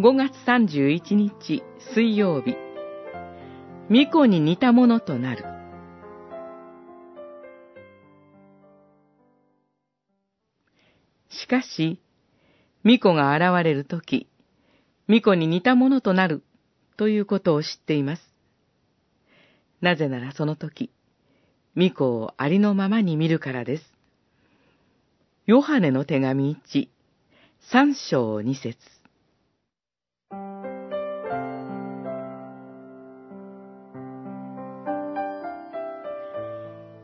5月31日水曜日、巫女に似たものとなる。しかし、巫女が現れるとき、巫女に似たものとなるということを知っています。なぜならその時、巫女をありのままに見るからです。ヨハネの手紙1、三章二節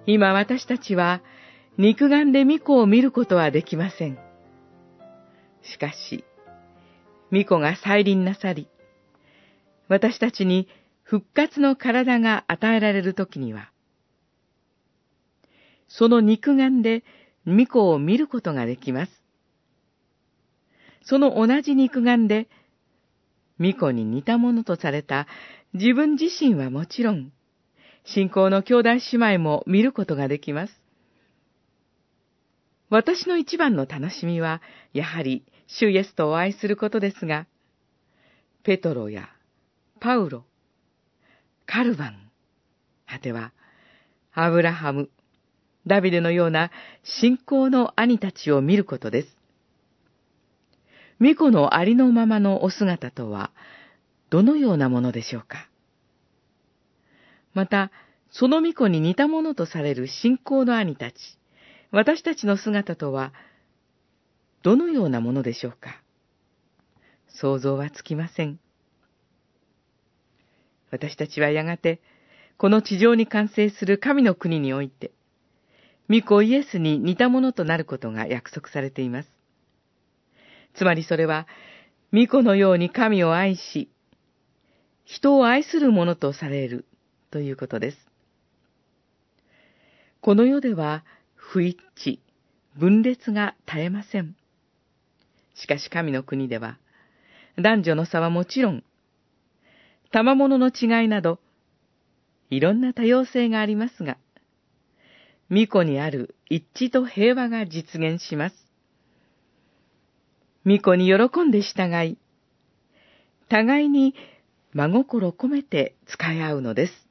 今私たちは肉眼で巫女を見ることはできません。しかし、巫女が再臨なさり、私たちに復活の体が与えられるときには、その肉眼で巫女を見ることができます。その同じ肉眼で、巫女に似たものとされた自分自身はもちろん、信仰の兄弟姉妹も見ることができます。私の一番の楽しみは、やはり、主イエスとお会いすることですが、ペトロやパウロ、カルバン、果ては、アブラハム、ダビデのような信仰の兄たちを見ることです。巫女のありのままのお姿とは、どのようなものでしょうか？また、その巫女に似たものとされる信仰の兄たち、私たちの姿とは、どのようなものでしょうか？想像はつきません。私たちはやがて、この地上に完成する神の国において、御子イエスに似たものとなることが約束されています。つまりそれは、御子のように神を愛し、人を愛するものとされるということです。この世では不一致、分裂が絶えません。しかし神の国では、男女の差はもちろん、賜物の違いなど、いろんな多様性がありますが、巫女にある一致と平和が実現します。巫女に喜んで従い、互いに真心込めて使い合うのです。